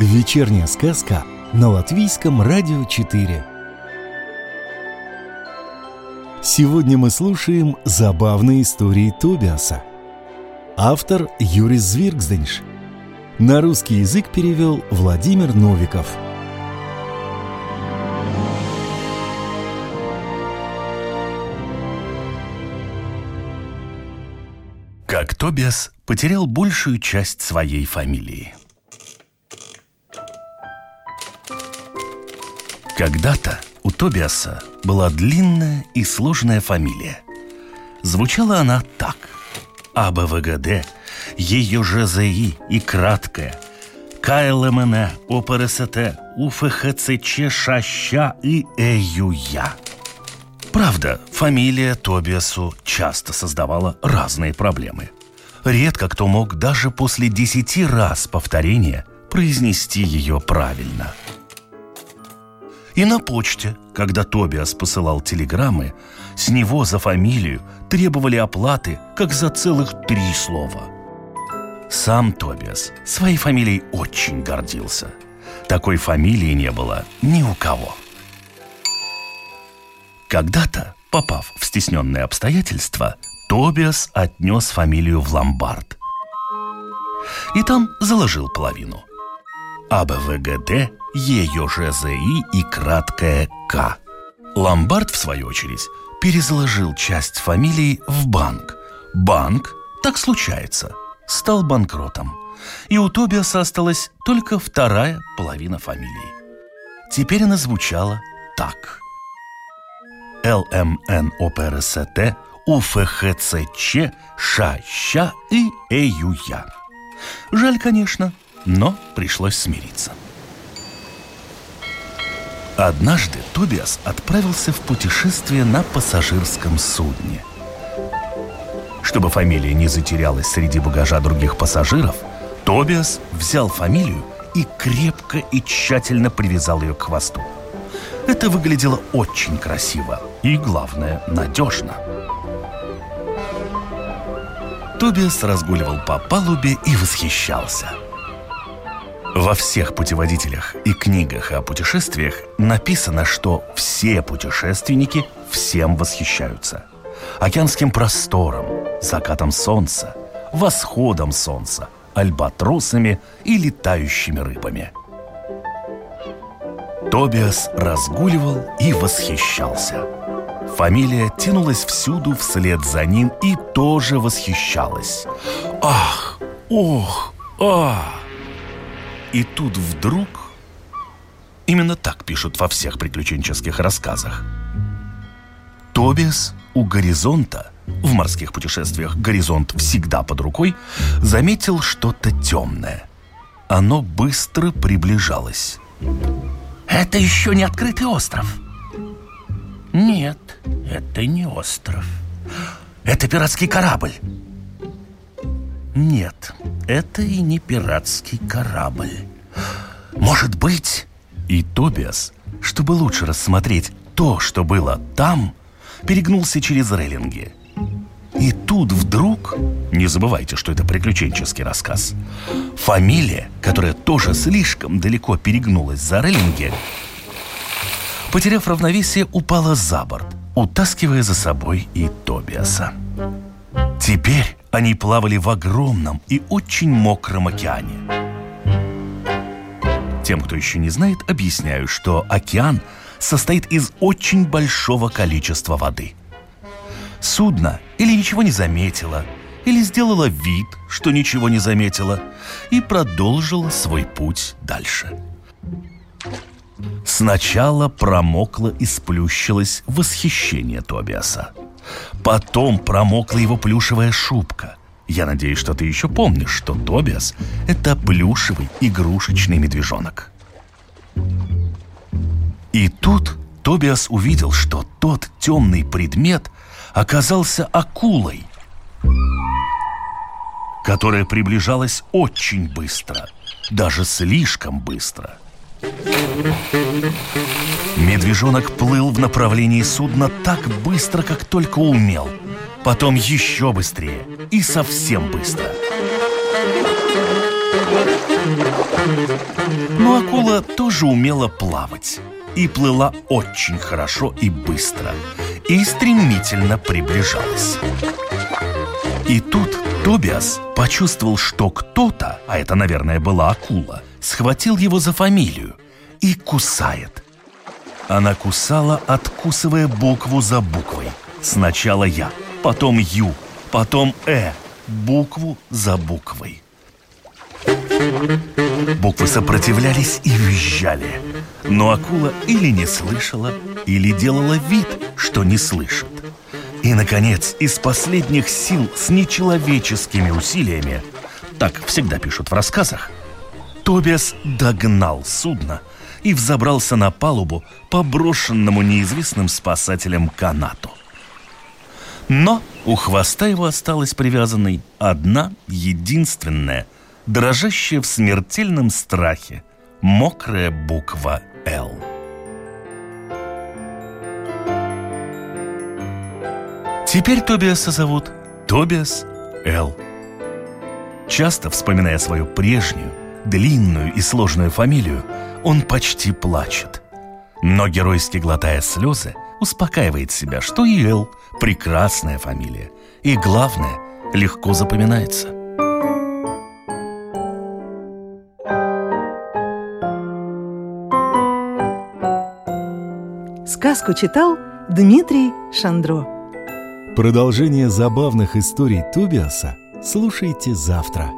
Вечерняя сказка на Латвийском радио 4. Сегодня мы слушаем забавные истории Тобиаса. Автор Юрис Звиргзденш. На русский язык перевел Владимир Новиков. Как Тобиас потерял большую часть своей фамилии. Когда-то у Тобиаса была длинная и сложная фамилия. Звучала она так. АБВГД, ЕЮЖЗИ и краткая. КЛМН, ОПРСТ, УФХЦЧ, ШАЩА и ЭЮЯ. Правда, фамилия Тобиасу часто создавала разные проблемы. Редко кто мог даже после десяти раз повторения произнести ее правильно – и на почте, когда Тобиас посылал телеграммы, с него за фамилию требовали оплаты, как за целых три слова. Сам Тобиас своей фамилией очень гордился. Такой фамилии не было ни у кого. Когда-то, попав в стесненные обстоятельства, Тобиас отнес фамилию в ломбард. И там заложил половину. АБВГД ЕЙОЖЗИ и краткое К. Ломбард, в свою очередь, перезаложил часть фамилии в банк. Банк, так случается, стал банкротом. И у Тобиаса осталась только вторая половина фамилии. Теперь она звучала так. ЛМНОПРСТ, УФХЦЧ, ШАЩА и ЭЮЯ. Жаль, конечно, но пришлось смириться. Однажды Тобиас отправился в путешествие на пассажирском судне. Чтобы фамилия не затерялась среди багажа других пассажиров, Тобиас взял фамилию и крепко и тщательно привязал ее к хвосту. Это выглядело очень красиво и, главное, надежно. Тобиас разгуливал по палубе и восхищался – во всех путеводителях и книгах о путешествиях написано, что все путешественники всем восхищаются. Океанским простором, закатом солнца, восходом солнца, альбатросами и летающими рыбами. Тобиас разгуливал и восхищался. Фамилия тянулась всюду вслед за ним и тоже восхищалась. Ах, ох, ах! И тут вдруг... Именно так пишут во всех приключенческих рассказах. Тобиас у горизонта, в морских путешествиях горизонт всегда под рукой, заметил что-то темное. Оно быстро приближалось. Это еще не открытый остров. Нет, это не остров. Это пиратский корабль. Нет, это и не пиратский корабль. Может быть... И Тобиас, чтобы лучше рассмотреть то, что было там, перегнулся через рейлинги. И тут вдруг, не забывайте, что это приключенческий рассказ, фамилия, которая тоже слишком далеко перегнулась за рейлинги, потеряв равновесие, упала за борт, утаскивая за собой и Тобиаса. Теперь они плавали в огромном и очень мокром океане. Тем, кто еще не знает, объясняю, что океан состоит из очень большого количества воды. Судно или ничего не заметило, или сделало вид, что ничего не заметило, и продолжило свой путь дальше. Сначала промокло и сплющилось восхищение Тобиаса – Потом промокла его плюшевая шубка. Я надеюсь, что ты еще помнишь, что Тобиас — это плюшевый игрушечный медвежонок. И тут Тобиас увидел, что тот темный предмет оказался акулой, которая приближалась очень быстро, даже слишком быстро — Медвежонок плыл в направлении судна так быстро, как только умел. Потом еще быстрее и совсем быстро. Но акула тоже умела плавать и плыла очень хорошо и быстро, и стремительно приближалась. И тут Тобиас почувствовал, что кто-то, а это, наверное, была акула, схватил его за фамилию и кусает. Она кусала, откусывая букву за буквой. Сначала «я», потом «ю», потом «э», букву за буквой. Буквы сопротивлялись и визжали. Но акула или не слышала, или делала вид, что не слышит. И, наконец, из последних сил с нечеловеческими усилиями, так всегда пишут в рассказах, Тобиас догнал судно и взобрался на палубу по брошенному неизвестным спасателям канату. Но у хвоста его осталась привязанной одна единственная – дрожащая в смертельном страхе мокрая буква «Л». Теперь Тобиаса зовут Тобиас Л. Часто вспоминая свою прежнюю, длинную и сложную фамилию, он почти плачет. Но геройски глотая слезы, успокаивает себя, что и Эл – прекрасная фамилия. И главное, легко запоминается – Сказку читал Дмитрий Шандро. Продолжение забавных историй Тубиаса слушайте завтра.